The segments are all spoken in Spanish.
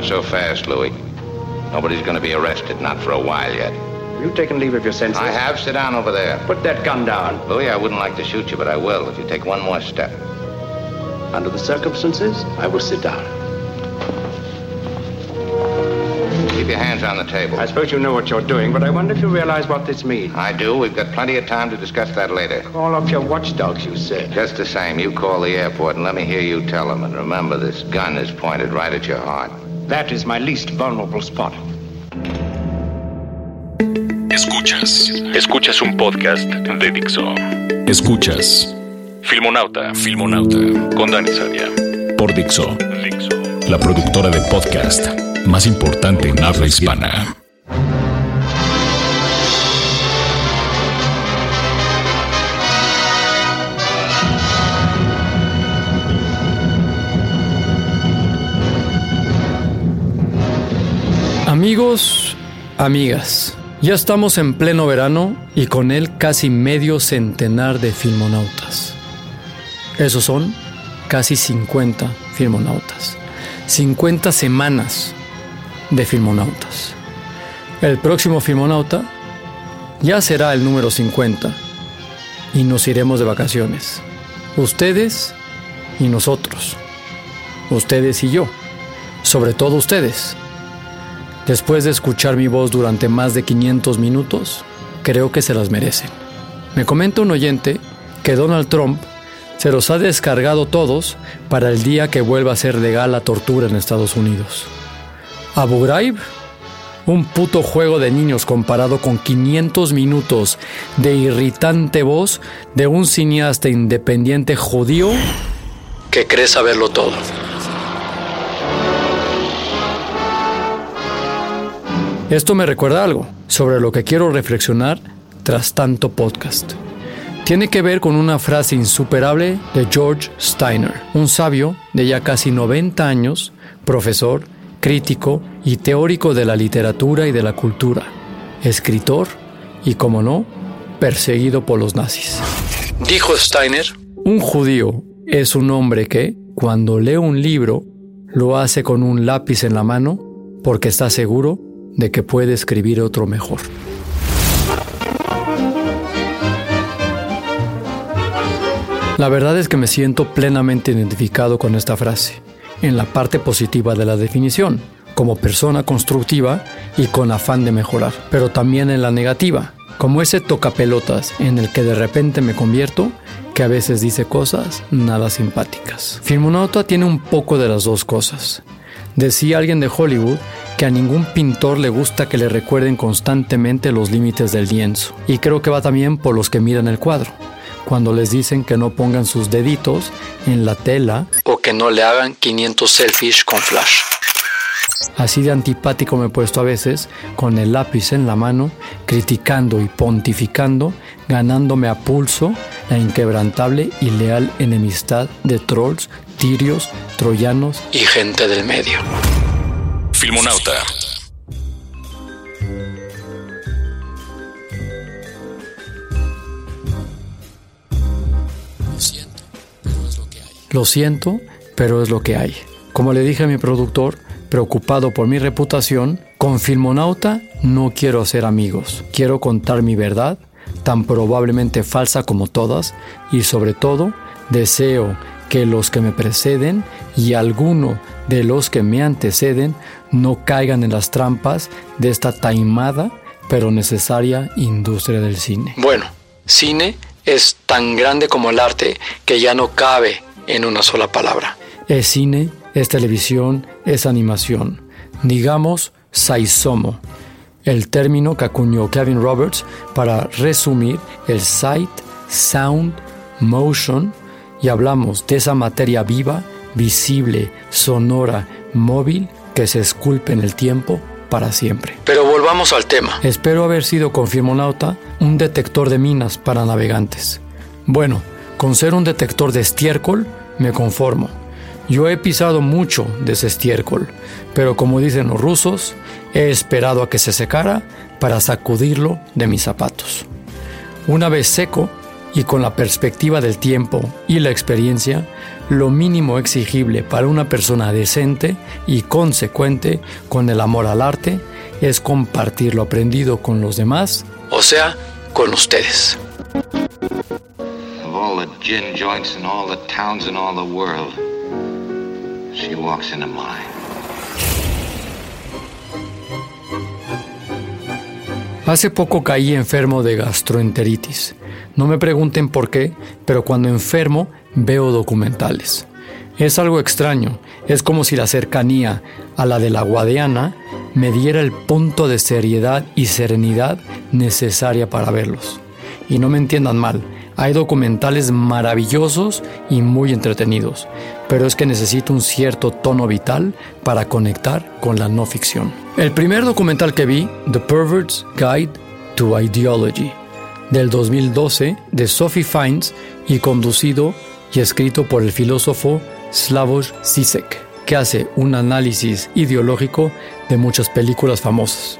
Not so fast, Louis. Nobody's going to be arrested, not for a while yet. Have you taken leave of your senses? I have. Sit down over there. Put that gun down. Louis, I wouldn't like to shoot you, but I will if you take one more step. Under the circumstances, I will sit down. Keep your hands on the table. I suppose you know what you're doing, but I wonder if you realize what this means. I do. We've got plenty of time to discuss that later. Call up your watchdogs, you said. Just the same, you call the airport and let me hear you tell them. And remember, this gun is pointed right at your heart. That is my least vulnerable spot. Escuchas. Escuchas un podcast de Dixo. Escuchas. Filmonauta. Filmonauta. Con Dani Sadia. Por Dixo. Dixo. La productora de podcast más importante en habla hispana. Amigos, amigas, ya estamos en pleno verano y con él casi medio centenar de filmonautas. Esos son casi 50 filmonautas. 50 semanas de filmonautas. El próximo filmonauta ya será el número 50 y nos iremos de vacaciones. Ustedes y nosotros. Ustedes y yo. Sobre todo ustedes. Después de escuchar mi voz durante más de 500 minutos, creo que se las merecen. Me comenta un oyente que Donald Trump se los ha descargado todos para el día que vuelva a ser legal la tortura en Estados Unidos. Abu Ghraib, un puto juego de niños comparado con 500 minutos de irritante voz de un cineasta independiente judío que cree saberlo todo. Esto me recuerda algo sobre lo que quiero reflexionar tras tanto podcast. Tiene que ver con una frase insuperable de George Steiner, un sabio de ya casi 90 años, profesor, crítico y teórico de la literatura y de la cultura, escritor y, como no, perseguido por los nazis. Dijo Steiner, un judío es un hombre que, cuando lee un libro, lo hace con un lápiz en la mano porque está seguro de que puede escribir otro mejor. La verdad es que me siento plenamente identificado con esta frase, en la parte positiva de la definición, como persona constructiva y con afán de mejorar, pero también en la negativa, como ese tocapelotas en el que de repente me convierto, que a veces dice cosas nada simpáticas. Filmonauta tiene un poco de las dos cosas. Decía alguien de Hollywood que a ningún pintor le gusta que le recuerden constantemente los límites del lienzo. Y creo que va también por los que miran el cuadro. Cuando les dicen que no pongan sus deditos en la tela o que no le hagan 500 selfies con flash. Así de antipático me he puesto a veces, con el lápiz en la mano, criticando y pontificando, ganándome a pulso la inquebrantable y leal enemistad de trolls, tirios, troyanos y gente del medio. Filmonauta. Lo siento, pero es lo que hay. Como le dije a mi productor, preocupado por mi reputación, con Filmonauta no quiero hacer amigos. Quiero contar mi verdad, tan probablemente falsa como todas, y sobre todo, deseo que los que me preceden y alguno de los que me anteceden no caigan en las trampas de esta taimada pero necesaria industria del cine. Bueno, cine es tan grande como el arte que ya no cabe en una sola palabra. Es cine, es televisión, es animación. Digamos, saisomo, el término que acuñó Kevin Roberts para resumir el sight, sound, motion y hablamos de esa materia viva, visible, sonora, móvil, que se esculpe en el tiempo para siempre. Pero volvamos al tema. Espero haber sido con Firmonauta un detector de minas para navegantes. Bueno, con ser un detector de estiércol me conformo. Yo he pisado mucho de ese estiércol, pero como dicen los rusos, he esperado a que se secara para sacudirlo de mis zapatos. Una vez seco, y con la perspectiva del tiempo y la experiencia, lo mínimo exigible para una persona decente y consecuente con el amor al arte es compartir lo aprendido con los demás, o sea, con ustedes. Of all the gin joints in all the towns in all she walks. Hace poco caí enfermo de gastroenteritis no me pregunten por qué, pero cuando enfermo veo documentales. Es algo extraño, es como si la cercanía a la de la Guadiana me diera el punto de seriedad y serenidad necesaria para verlos. Y no me entiendan mal, hay documentales maravillosos y muy entretenidos, pero es que necesito un cierto tono vital para conectar con la no ficción. El primer documental que vi, The Pervert's Guide to Ideology, del 2012 de Sophie Fiennes y conducido y escrito por el filósofo Slavoj Zizek, que hace un análisis ideológico de muchas películas famosas.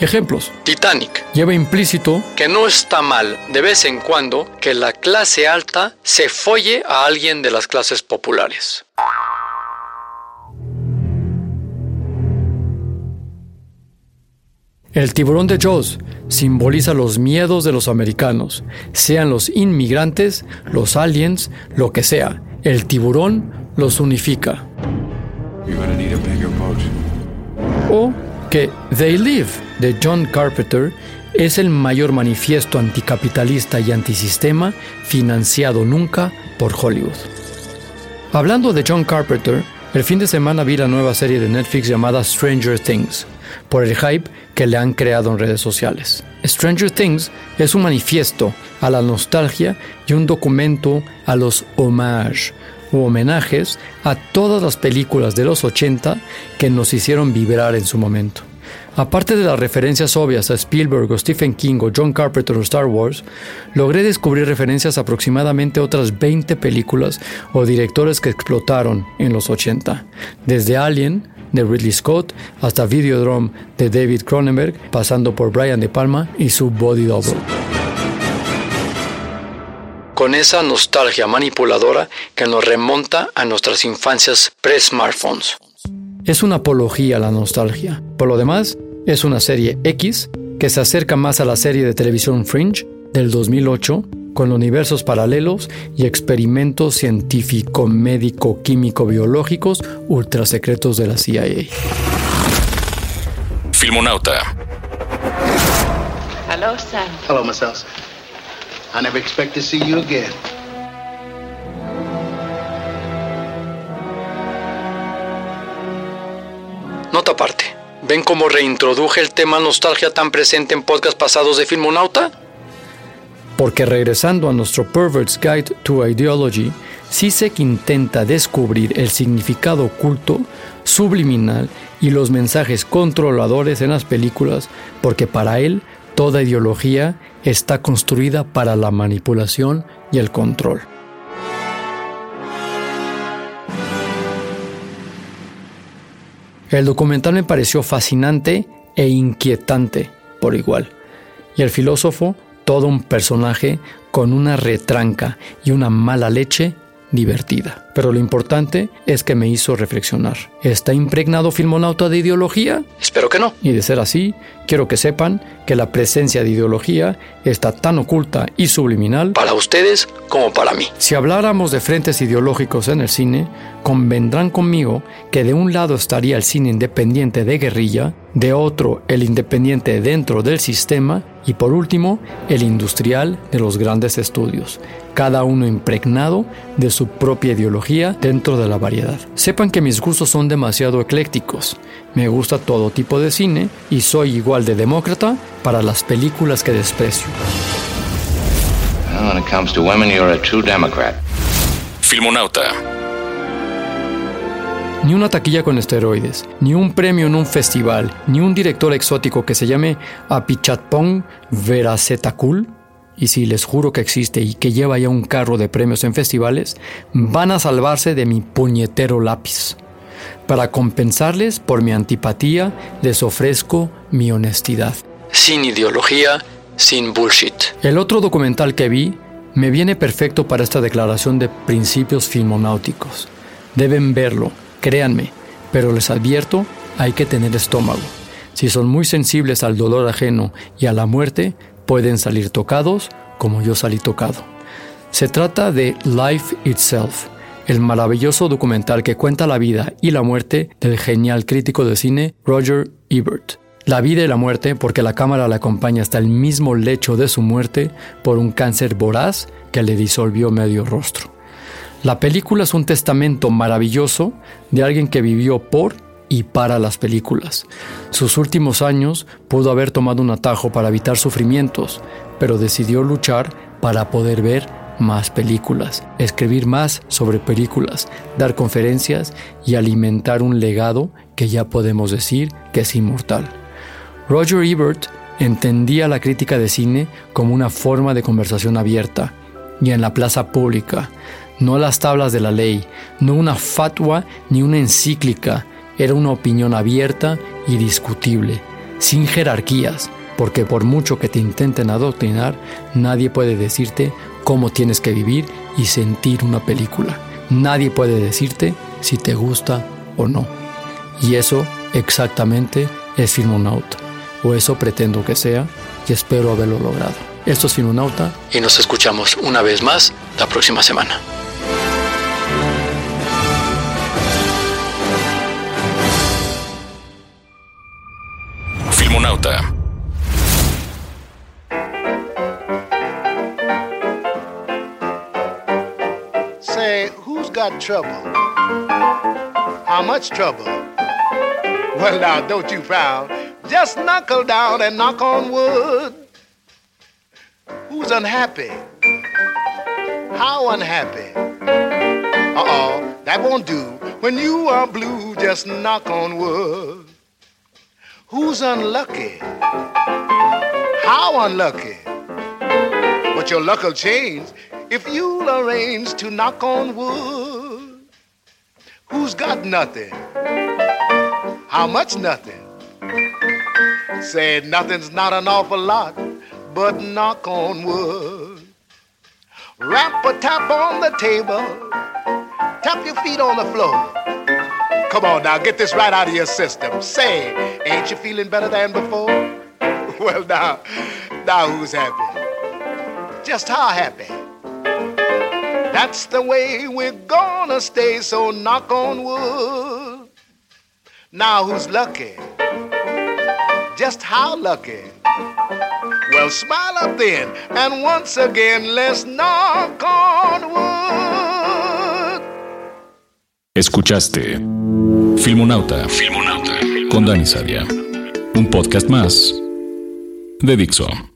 Ejemplos. Titanic. Lleva implícito que no está mal de vez en cuando que la clase alta se folle a alguien de las clases populares. El tiburón de Jaws simboliza los miedos de los americanos, sean los inmigrantes, los aliens, lo que sea. El tiburón los unifica. O que They Live de John Carpenter es el mayor manifiesto anticapitalista y antisistema financiado nunca por Hollywood. Hablando de John Carpenter, el fin de semana vi la nueva serie de Netflix llamada Stranger Things, por el hype que le han creado en redes sociales. Stranger Things es un manifiesto a la nostalgia y un documento a los homages u homenajes a todas las películas de los 80 que nos hicieron vibrar en su momento. Aparte de las referencias obvias a Spielberg o Stephen King o John Carpenter o Star Wars, logré descubrir referencias a aproximadamente otras 20 películas o directores que explotaron en los 80, desde Alien, de Ridley Scott hasta Videodrome de David Cronenberg, pasando por Brian De Palma y su Body Double. Con esa nostalgia manipuladora que nos remonta a nuestras infancias pre-smartphones. Es una apología a la nostalgia. Por lo demás, es una serie X que se acerca más a la serie de televisión Fringe del 2008 con universos paralelos y experimentos científico, médico, químico, biológicos ultra secretos de la CIA. Filmonauta. Hello, Sam. Hello, Miss Elsa. I never expect to see you again. Nota aparte. ¿Ven cómo reintroduje el tema nostalgia tan presente en podcast pasados de Filmonauta? Porque regresando a nuestro Pervert's Guide to Ideology, Sisek intenta descubrir el significado oculto, subliminal y los mensajes controladores en las películas, porque para él toda ideología está construida para la manipulación y el control. El documental me pareció fascinante e inquietante por igual, y el filósofo todo un personaje con una retranca y una mala leche divertida. Pero lo importante es que me hizo reflexionar. ¿Está impregnado Filmonauta de ideología? Espero que no. Y de ser así, quiero que sepan que la presencia de ideología está tan oculta y subliminal para ustedes como para mí. Si habláramos de frentes ideológicos en el cine, convendrán conmigo que de un lado estaría el cine independiente de guerrilla, de otro el independiente dentro del sistema y por último el industrial de los grandes estudios, cada uno impregnado de su propia ideología dentro de la variedad. Sepan que mis gustos son demasiado eclécticos. Me gusta todo tipo de cine y soy igual de demócrata para las películas que desprecio. Filmonauta. Ni una taquilla con esteroides, ni un premio en un festival, ni un director exótico que se llame Apichatpong Veracetakul, y si les juro que existe y que lleva ya un carro de premios en festivales, van a salvarse de mi puñetero lápiz. Para compensarles por mi antipatía, les ofrezco mi honestidad. Sin ideología, sin bullshit. El otro documental que vi me viene perfecto para esta declaración de principios filmonáuticos. Deben verlo, créanme, pero les advierto, hay que tener estómago. Si son muy sensibles al dolor ajeno y a la muerte, pueden salir tocados como yo salí tocado. Se trata de Life Itself, el maravilloso documental que cuenta la vida y la muerte del genial crítico de cine Roger Ebert. La vida y la muerte porque la cámara le acompaña hasta el mismo lecho de su muerte por un cáncer voraz que le disolvió medio rostro. La película es un testamento maravilloso de alguien que vivió por y para las películas. Sus últimos años pudo haber tomado un atajo para evitar sufrimientos, pero decidió luchar para poder ver más películas, escribir más sobre películas, dar conferencias y alimentar un legado que ya podemos decir que es inmortal. Roger Ebert entendía la crítica de cine como una forma de conversación abierta y en la plaza pública, no las tablas de la ley, no una fatwa ni una encíclica, era una opinión abierta y discutible, sin jerarquías, porque por mucho que te intenten adoctrinar, nadie puede decirte cómo tienes que vivir y sentir una película. Nadie puede decirte si te gusta o no. Y eso exactamente es Filmonauta, o eso pretendo que sea, y espero haberlo logrado. Esto es Filmonauta y nos escuchamos una vez más la próxima semana. Say, who's got trouble? How much trouble? Well, now, don't you frown. Just knuckle down and knock on wood. Who's unhappy? How unhappy? Uh oh, that won't do. When you are blue, just knock on wood. Who's unlucky? How unlucky? But your luck'll change if you'll arrange to knock on wood. Who's got nothing? How much nothing? Said nothing's not an awful lot, but knock on wood. Rap a tap on the table, tap your feet on the floor. Come on now, get this right out of your system. Say, ain't you feeling better than before? well, now, now who's happy? Just how happy? That's the way we're gonna stay, so knock on wood. Now who's lucky? Just how lucky? Well, smile up then, and once again, let's knock on wood. Escuchaste Filmonauta. Filmonauta. Con Dani Sadia. Un podcast más de Dixo.